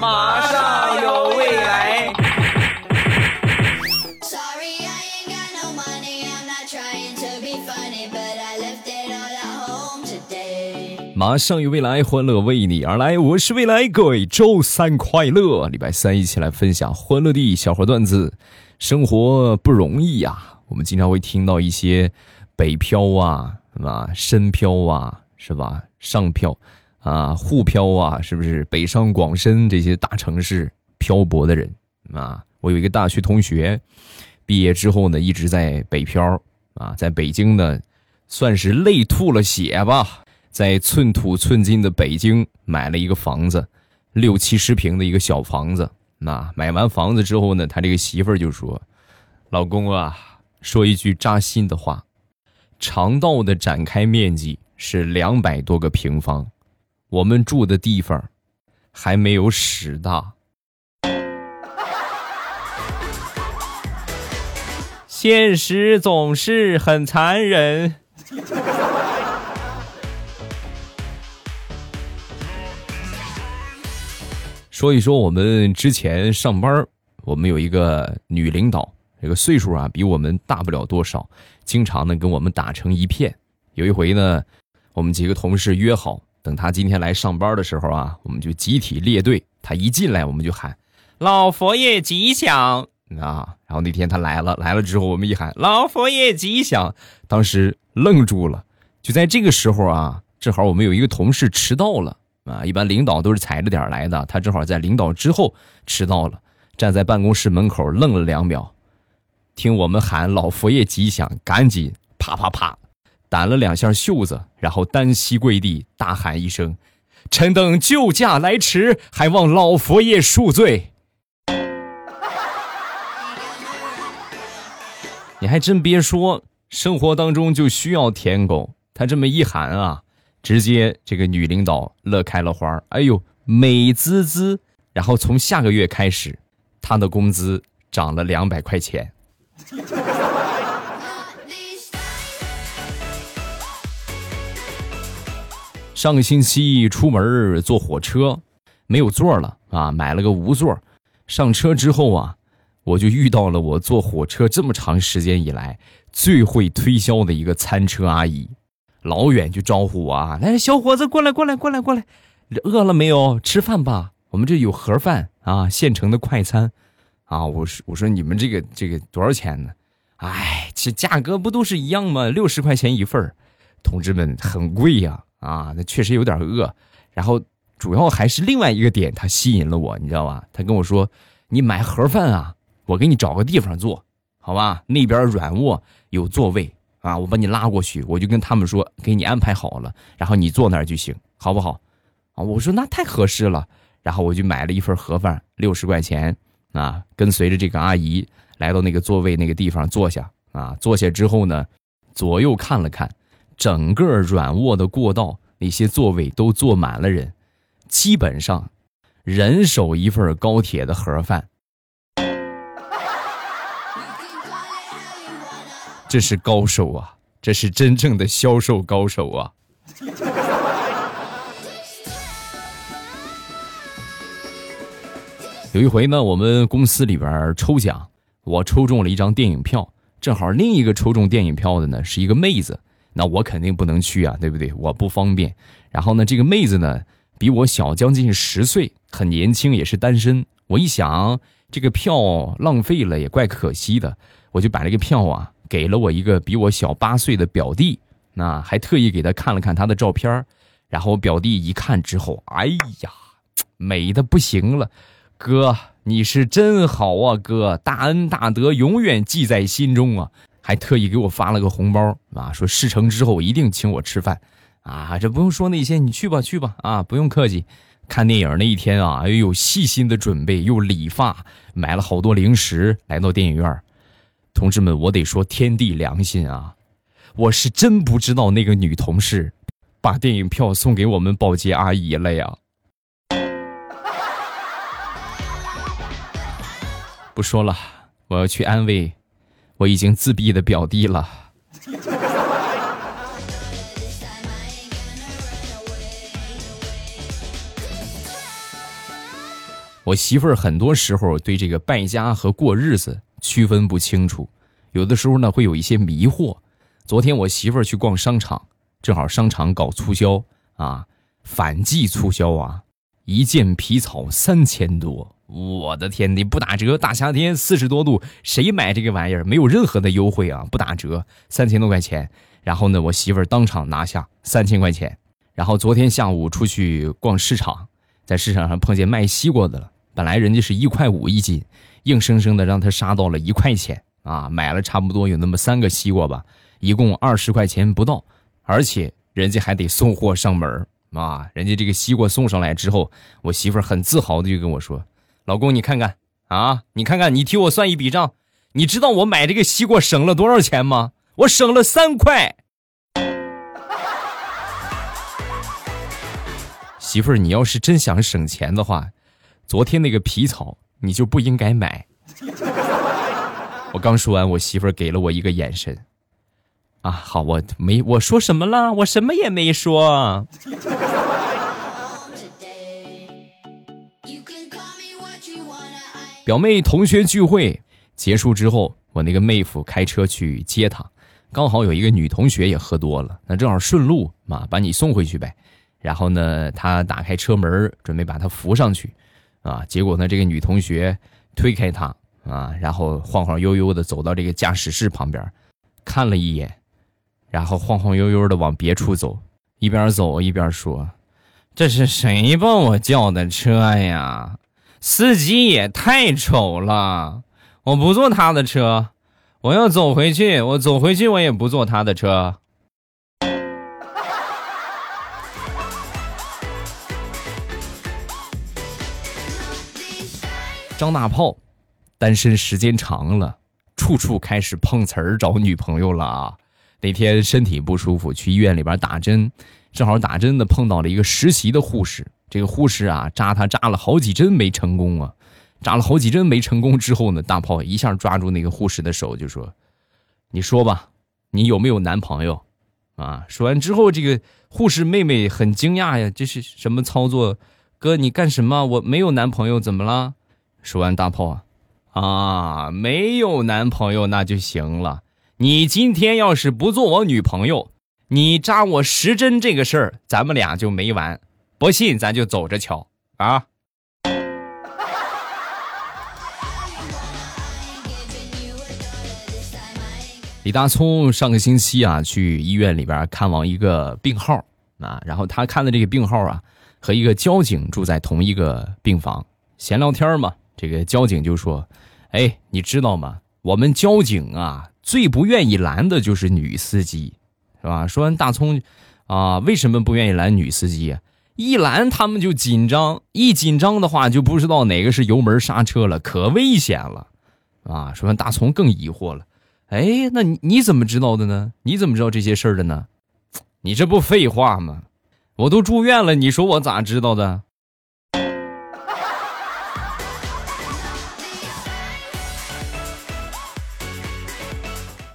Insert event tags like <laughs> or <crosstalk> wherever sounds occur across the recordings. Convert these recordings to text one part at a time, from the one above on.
马上有未来。马上有未来，欢乐为你而来。我是未来，各位周三快乐！礼拜三一起来分享欢乐的小伙段子。生活不容易呀，我们经常会听到一些北漂啊？深漂啊，是吧？上漂啊，沪漂啊，是不是？北上广深这些大城市漂泊的人啊，我有一个大学同学，毕业之后呢，一直在北漂啊，在北京呢，算是累吐了血吧。在寸土寸金的北京买了一个房子，六七十平的一个小房子。那买完房子之后呢，他这个媳妇就说：“老公啊，说一句扎心的话，肠道的展开面积是两百多个平方，我们住的地方还没有屎大。现实总是很残忍。”说一说我们之前上班，我们有一个女领导，这个岁数啊比我们大不了多少，经常呢跟我们打成一片。有一回呢，我们几个同事约好，等他今天来上班的时候啊，我们就集体列队。他一进来，我们就喊“老佛爷吉祥”啊。然后那天他来了，来了之后我们一喊“老佛爷吉祥”，当时愣住了。就在这个时候啊，正好我们有一个同事迟到了。啊，一般领导都是踩着点来的，他正好在领导之后迟到了，站在办公室门口愣了两秒，听我们喊“老佛爷吉祥”，赶紧啪啪啪，掸了两下袖子，然后单膝跪地，大喊一声：“臣等救驾来迟，还望老佛爷恕罪。”你还真别说，生活当中就需要舔狗，他这么一喊啊。直接这个女领导乐开了花哎呦，美滋滋！然后从下个月开始，她的工资涨了两百块钱。上个星期出门坐火车，没有座了啊，买了个无座。上车之后啊，我就遇到了我坐火车这么长时间以来最会推销的一个餐车阿姨。老远就招呼我啊，来，小伙子，过来，过来，过来，过来，饿了没有？吃饭吧，我们这有盒饭啊，现成的快餐，啊，我说，我说你们这个这个多少钱呢？哎，这价格不都是一样吗？六十块钱一份同志们很贵呀，啊那确实有点饿。然后主要还是另外一个点，他吸引了我，你知道吧？他跟我说，你买盒饭啊，我给你找个地方坐，好吧？那边软卧有座位。啊，我把你拉过去，我就跟他们说，给你安排好了，然后你坐那儿就行，好不好？啊，我说那太合适了，然后我就买了一份盒饭，六十块钱，啊，跟随着这个阿姨来到那个座位那个地方坐下，啊，坐下之后呢，左右看了看，整个软卧的过道那些座位都坐满了人，基本上人手一份高铁的盒饭。这是高手啊！这是真正的销售高手啊！有一回呢，我们公司里边抽奖，我抽中了一张电影票，正好另一个抽中电影票的呢是一个妹子，那我肯定不能去啊，对不对？我不方便。然后呢，这个妹子呢比我小将近十岁，很年轻，也是单身。我一想，这个票浪费了也怪可惜的，我就把这个票啊。给了我一个比我小八岁的表弟，那还特意给他看了看他的照片然后我表弟一看之后，哎呀，美的不行了，哥你是真好啊，哥大恩大德永远记在心中啊，还特意给我发了个红包啊，说事成之后一定请我吃饭，啊，这不用说那些，你去吧去吧啊，不用客气。看电影那一天啊，又有，细心的准备又理发，买了好多零食，来到电影院。同志们，我得说天地良心啊！我是真不知道那个女同事把电影票送给我们保洁阿姨了呀。不说了，我要去安慰我已经自闭的表弟了。我媳妇儿很多时候对这个败家和过日子区分不清楚，有的时候呢会有一些迷惑。昨天我媳妇儿去逛商场，正好商场搞促销啊，反季促销啊，一件皮草三千多，我的天，你不打折，大夏天四十多度，谁买这个玩意儿？没有任何的优惠啊，不打折，三千多块钱。然后呢，我媳妇儿当场拿下三千块钱。然后昨天下午出去逛市场，在市场上碰见卖西瓜的了，本来人家是一块五一斤，硬生生的让他杀到了一块钱啊，买了差不多有那么三个西瓜吧。一共二十块钱不到，而且人家还得送货上门啊！人家这个西瓜送上来之后，我媳妇儿很自豪的就跟我说：“老公，你看看啊，你看看，你替我算一笔账，你知道我买这个西瓜省了多少钱吗？我省了三块。”媳妇儿，你要是真想省钱的话，昨天那个皮草你就不应该买。我刚说完，我媳妇儿给了我一个眼神。啊，好，我没我说什么了，我什么也没说。表妹同学聚会结束之后，我那个妹夫开车去接她，刚好有一个女同学也喝多了，那正好顺路嘛，把你送回去呗。然后呢，他打开车门准备把她扶上去，啊，结果呢，这个女同学推开他啊，然后晃晃悠悠的走到这个驾驶室旁边，看了一眼。然后晃晃悠悠的往别处走，一边走一边说：“这是谁帮我叫的车呀？司机也太丑了！我不坐他的车，我要走回去。我走回去，我也不坐他的车。”张大炮，单身时间长了，处处开始碰瓷儿找女朋友了啊！那天身体不舒服，去医院里边打针，正好打针的碰到了一个实习的护士。这个护士啊，扎他扎了好几针没成功啊，扎了好几针没成功之后呢，大炮一下抓住那个护士的手就说：“你说吧，你有没有男朋友？”啊，说完之后，这个护士妹妹很惊讶呀，这是什么操作？哥，你干什么？我没有男朋友，怎么了？说完，大炮啊，啊，没有男朋友那就行了。你今天要是不做我女朋友，你扎我十针这个事儿，咱们俩就没完。不信咱就走着瞧啊！李大聪上个星期啊，去医院里边看望一个病号啊，然后他看的这个病号啊，和一个交警住在同一个病房，闲聊天嘛。这个交警就说：“哎，你知道吗？我们交警啊。”最不愿意拦的就是女司机，是吧？说完大葱，啊，为什么不愿意拦女司机？一拦他们就紧张，一紧张的话就不知道哪个是油门刹车了，可危险了，啊！说完大葱更疑惑了，哎，那你你怎么知道的呢？你怎么知道这些事儿的呢？你这不废话吗？我都住院了，你说我咋知道的？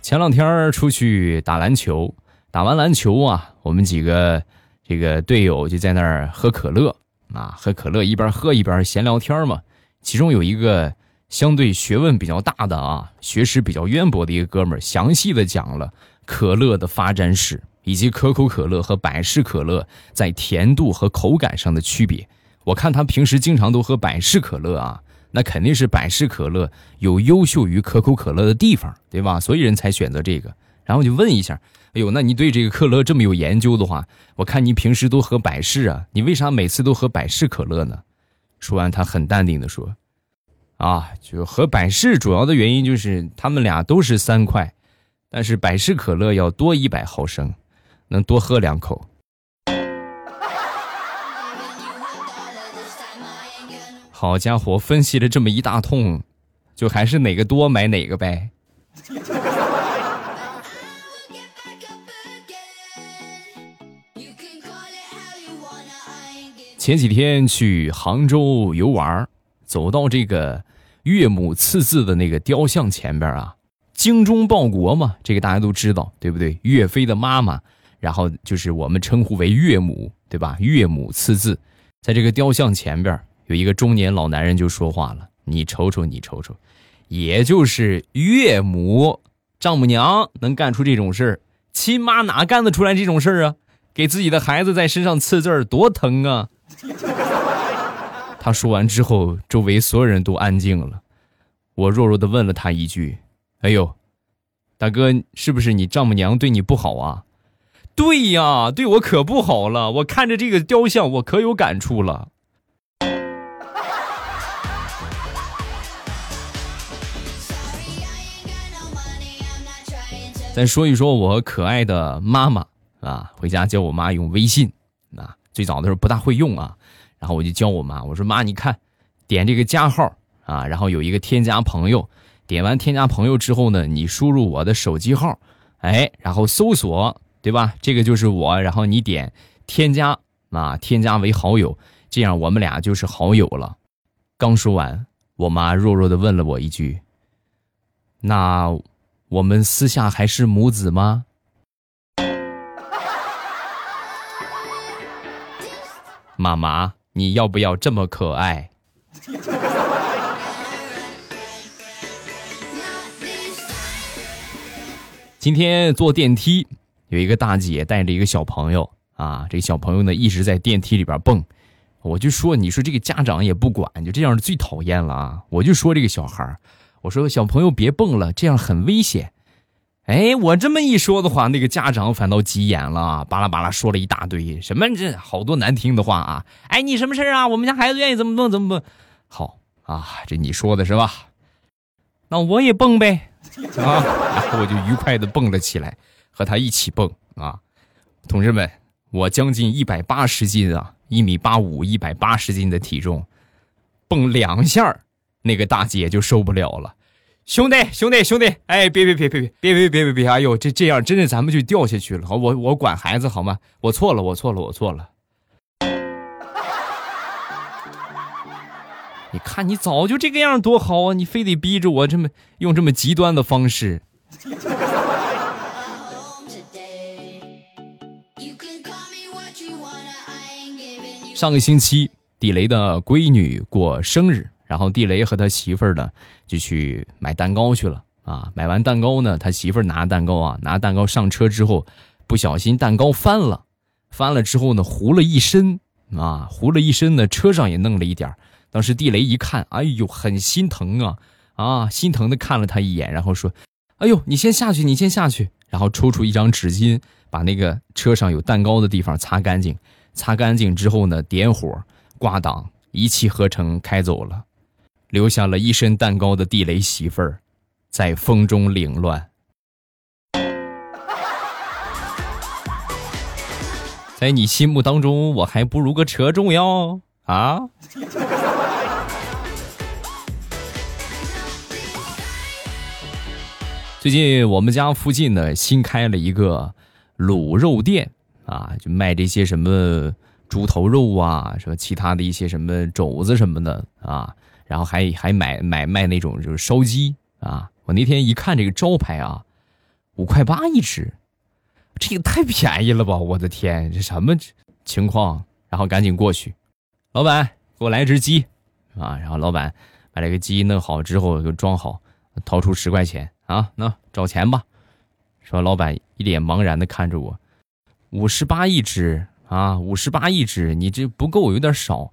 前两天出去打篮球，打完篮球啊，我们几个这个队友就在那儿喝可乐啊，喝可乐一边喝一边闲聊天嘛。其中有一个相对学问比较大的啊，学识比较渊博的一个哥们儿，详细的讲了可乐的发展史，以及可口可乐和百事可乐在甜度和口感上的区别。我看他平时经常都喝百事可乐啊。那肯定是百事可乐有优秀于可口可乐的地方，对吧？所以人才选择这个。然后就问一下，哎呦，那你对这个可乐这么有研究的话，我看你平时都喝百事啊，你为啥每次都喝百事可乐呢？说完，他很淡定的说：“啊，就喝百事主要的原因就是他们俩都是三块，但是百事可乐要多一百毫升，能多喝两口。”好家伙，分析了这么一大通，就还是哪个多买哪个呗。前几天去杭州游玩，走到这个岳母刺字的那个雕像前边啊，精忠报国嘛，这个大家都知道，对不对？岳飞的妈妈，然后就是我们称呼为岳母，对吧？岳母刺字，在这个雕像前边。有一个中年老男人就说话了：“你瞅瞅，你瞅瞅，也就是岳母、丈母娘能干出这种事儿，亲妈哪干得出来这种事儿啊？给自己的孩子在身上刺字儿，多疼啊！” <laughs> 他说完之后，周围所有人都安静了。我弱弱的问了他一句：“哎呦，大哥，是不是你丈母娘对你不好啊？”“对呀，对我可不好了。我看着这个雕像，我可有感触了。” <laughs> 再说一说我可爱的妈妈啊，回家教我妈用微信啊，最早的时候不大会用啊。然后我就教我妈，我说妈，你看，点这个加号啊，然后有一个添加朋友，点完添加朋友之后呢，你输入我的手机号，哎，然后搜索，对吧？这个就是我，然后你点添加啊，添加为好友，这样我们俩就是好友了。刚说完，我妈弱弱的问了我一句：“那我们私下还是母子吗？”妈妈。你要不要这么可爱？今天坐电梯，有一个大姐带着一个小朋友啊，这小朋友呢一直在电梯里边蹦，我就说，你说这个家长也不管，就这样是最讨厌了啊！我就说这个小孩我说小朋友别蹦了，这样很危险。哎，我这么一说的话，那个家长反倒急眼了，巴拉巴拉说了一大堆，什么这好多难听的话啊！哎，你什么事啊？我们家孩子愿意怎么蹦怎么蹦，好啊，这你说的是吧？那我也蹦呗，啊，然 <laughs> 后我就愉快的蹦了起来，和他一起蹦啊！同志们，我将近一百八十斤啊，一米八五，一百八十斤的体重，蹦两下，那个大姐就受不了了。兄弟，兄弟，兄弟，哎，别别别别别别别别别别！哎呦，这这样真的咱们就掉下去了。我我管孩子好吗？我错了，我错了，我错了。<laughs> 你看你早就这个样多好啊！你非得逼着我这么用这么极端的方式。上个星期，地雷的闺女过生日。然后地雷和他媳妇儿呢，就去买蛋糕去了啊！买完蛋糕呢，他媳妇儿拿蛋糕啊，拿蛋糕上车之后，不小心蛋糕翻了，翻了之后呢，糊了一身啊，糊了一身呢，车上也弄了一点儿当时地雷一看，哎呦，很心疼啊啊，心疼的看了他一眼，然后说：“哎呦，你先下去，你先下去。”然后抽出一张纸巾，把那个车上有蛋糕的地方擦干净，擦干净之后呢，点火挂档，一气呵成开走了。留下了一身蛋糕的地雷媳妇儿，在风中凌乱。<laughs> 在你心目当中，我还不如个车重要啊！<laughs> 最近我们家附近呢新开了一个卤肉店啊，就卖这些什么猪头肉啊，什么其他的一些什么肘子什么的啊。然后还还买买卖那种就是烧鸡啊！我那天一看这个招牌啊，五块八一只，这个太便宜了吧！我的天，这什么情况？然后赶紧过去，老板给我来只鸡啊！然后老板把这个鸡弄好之后就装好，掏出十块钱啊，那找钱吧。说老板一脸茫然的看着我，五十八一只啊，五十八一只，你这不够，有点少。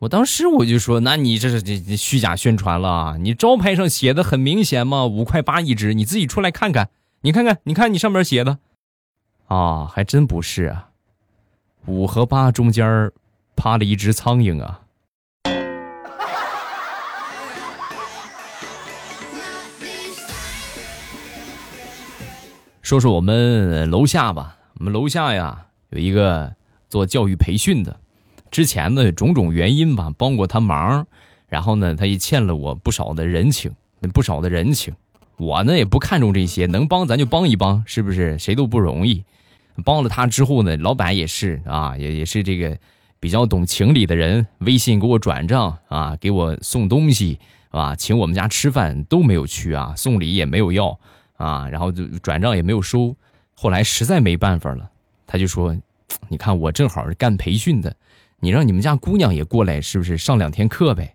我当时我就说，那你这是这这虚假宣传了啊？你招牌上写的很明显嘛，五块八一只，你自己出来看看，你看看，你看你上面写的，啊，还真不是啊，五和八中间趴了一只苍蝇啊。<laughs> 说说我们楼下吧，我们楼下呀有一个做教育培训的。之前的种种原因吧，帮过他忙，然后呢，他也欠了我不少的人情，不少的人情。我呢也不看重这些，能帮咱就帮一帮，是不是？谁都不容易。帮了他之后呢，老板也是啊，也也是这个比较懂情理的人，微信给我转账啊，给我送东西啊，请我们家吃饭都没有去啊，送礼也没有要啊，然后就转账也没有收。后来实在没办法了，他就说：“你看我正好是干培训的。”你让你们家姑娘也过来，是不是上两天课呗？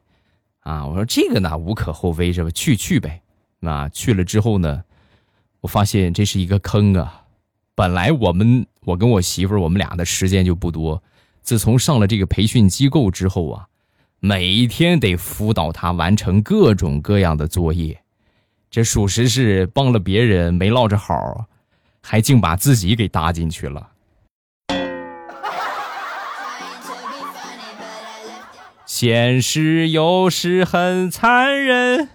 啊，我说这个呢无可厚非，是吧？去去呗。啊，去了之后呢，我发现这是一个坑啊。本来我们我跟我媳妇我们俩的时间就不多，自从上了这个培训机构之后啊，每天得辅导她完成各种各样的作业，这属实是帮了别人没落着好，还竟把自己给搭进去了。现实有时很残忍。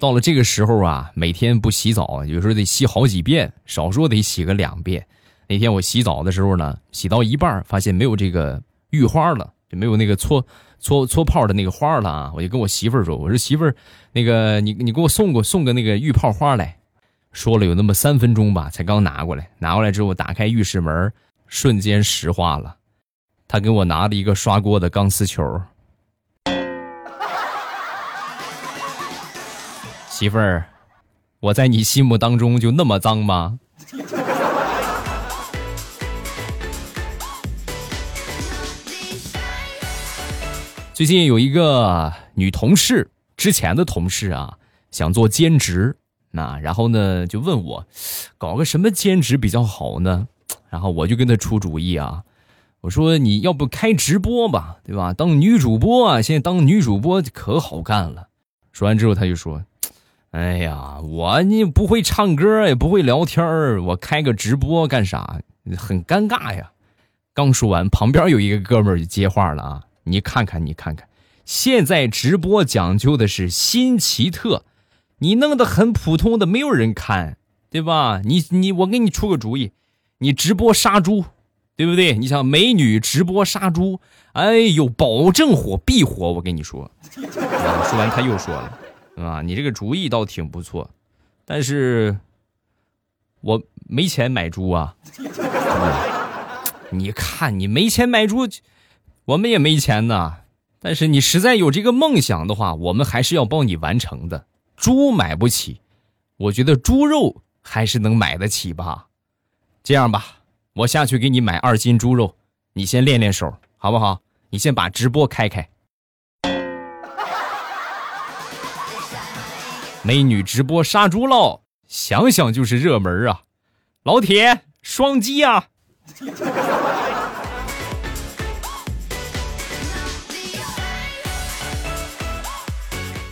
到了这个时候啊，每天不洗澡，有时候得洗好几遍，少说得洗个两遍。那天我洗澡的时候呢，洗到一半发现没有这个浴花了，就没有那个搓搓搓泡的那个花了啊！我就跟我媳妇说：“我说媳妇，那个你你给我送过送个那个浴泡花来。”说了有那么三分钟吧，才刚拿过来。拿过来之后，打开浴室门，瞬间石化了。他给我拿了一个刷锅的钢丝球。<laughs> 媳妇儿，我在你心目当中就那么脏吗？<laughs> 最近有一个女同事，之前的同事啊，想做兼职，那然后呢就问我，搞个什么兼职比较好呢？<tsk> 然后我就跟他出主意啊，我说你要不开直播吧，对吧？当女主播啊，现在当女主播可好干了。说完之后，他就说。<tsk> 哎呀，我你不会唱歌，也不会聊天我开个直播干啥？很尴尬呀。刚说完，旁边有一个哥们儿就接话了啊！你看看，你看看，现在直播讲究的是新奇特，你弄得很普通的，没有人看，对吧？你你，我给你出个主意，你直播杀猪，对不对？你想美女直播杀猪，哎呦，保证火必火！我跟你说。说完，他又说了。啊，你这个主意倒挺不错，但是我没钱买猪啊。你看，你没钱买猪，我们也没钱呐。但是你实在有这个梦想的话，我们还是要帮你完成的。猪买不起，我觉得猪肉还是能买得起吧。这样吧，我下去给你买二斤猪肉，你先练练手，好不好？你先把直播开开。美女直播杀猪喽，想想就是热门啊！老铁，双击啊！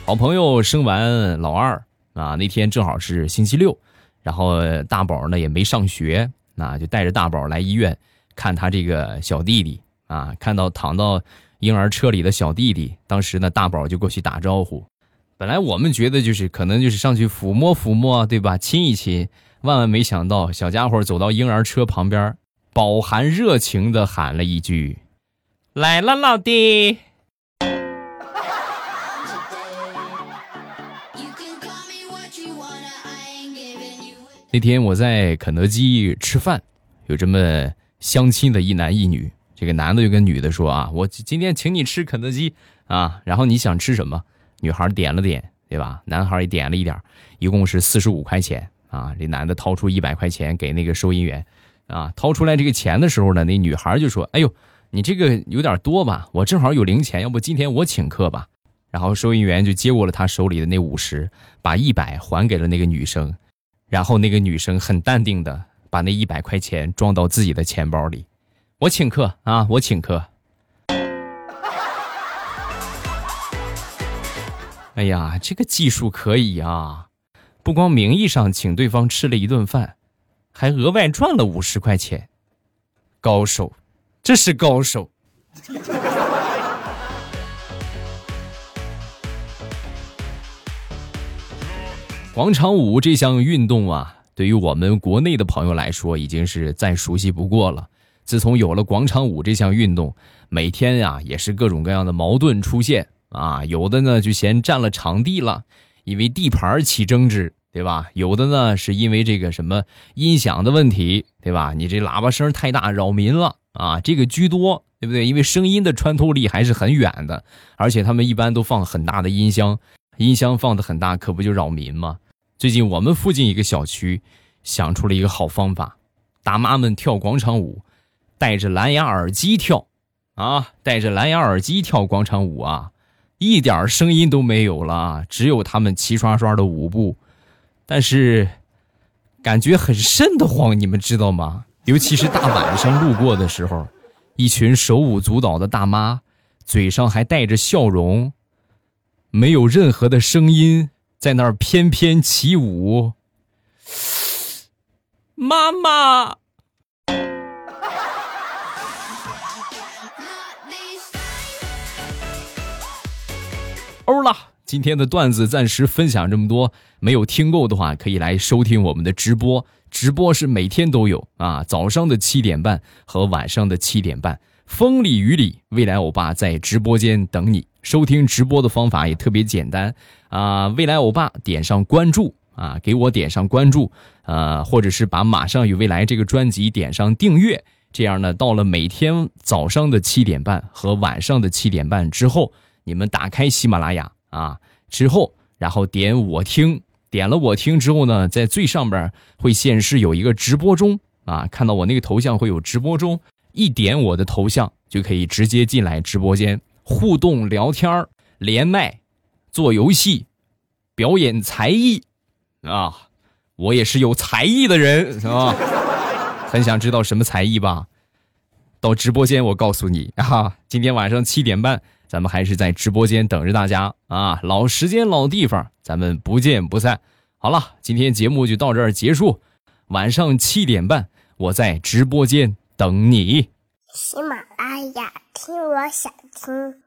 好朋友生完老二啊，那天正好是星期六，然后大宝呢也没上学，那就带着大宝来医院看他这个小弟弟啊。看到躺到婴儿车里的小弟弟，当时呢大宝就过去打招呼。本来我们觉得就是可能就是上去抚摸抚摸，对吧？亲一亲，万万没想到，小家伙走到婴儿车旁边，饱含热情的喊了一句：“来了，老弟。”那天我在肯德基吃饭，有这么相亲的一男一女，这个男的就跟女的说：“啊，我今天请你吃肯德基啊，然后你想吃什么？”女孩点了点，对吧？男孩也点了一点，一共是四十五块钱啊。这男的掏出一百块钱给那个收银员，啊，掏出来这个钱的时候呢，那女孩就说：“哎呦，你这个有点多吧？我正好有零钱，要不今天我请客吧？”然后收银员就接过了他手里的那五十，把一百还给了那个女生，然后那个女生很淡定的把那一百块钱装到自己的钱包里。我请客啊，我请客。哎呀，这个技术可以啊！不光名义上请对方吃了一顿饭，还额外赚了五十块钱。高手，这是高手！广场舞这项运动啊，对于我们国内的朋友来说，已经是再熟悉不过了。自从有了广场舞这项运动，每天呀，也是各种各样的矛盾出现。啊，有的呢就嫌占了场地了，因为地盘起争执，对吧？有的呢是因为这个什么音响的问题，对吧？你这喇叭声太大，扰民了啊，这个居多，对不对？因为声音的穿透力还是很远的，而且他们一般都放很大的音箱，音箱放的很大，可不就扰民吗？最近我们附近一个小区，想出了一个好方法，大妈们跳广场舞，戴着蓝牙耳机跳，啊，戴着蓝牙耳机跳广场舞啊，一点声音都没有了，只有他们齐刷刷的舞步，但是感觉很瘆得慌，你们知道吗？尤其是大晚上路过的时候，一群手舞足蹈的大妈，嘴上还带着笑容，没有任何的声音。在那儿翩翩起舞，妈妈。欧了，今天的段子暂时分享这么多，没有听够的话，可以来收听我们的直播。直播是每天都有啊，早上的七点半和晚上的七点半，风里雨里，未来欧巴在直播间等你。收听直播的方法也特别简单啊，未来欧巴点上关注啊，给我点上关注，呃，或者是把马上与未来这个专辑点上订阅，这样呢，到了每天早上的七点半和晚上的七点半之后，你们打开喜马拉雅啊，之后然后点我听，点了我听之后呢，在最上边会显示有一个直播中啊，看到我那个头像会有直播中，一点我的头像就可以直接进来直播间。互动聊天连麦，做游戏，表演才艺，啊，我也是有才艺的人，是吧？<laughs> 很想知道什么才艺吧？到直播间我告诉你啊！今天晚上七点半，咱们还是在直播间等着大家啊！老时间老地方，咱们不见不散。好了，今天节目就到这儿结束。晚上七点半，我在直播间等你。喜马拉雅，听我想听。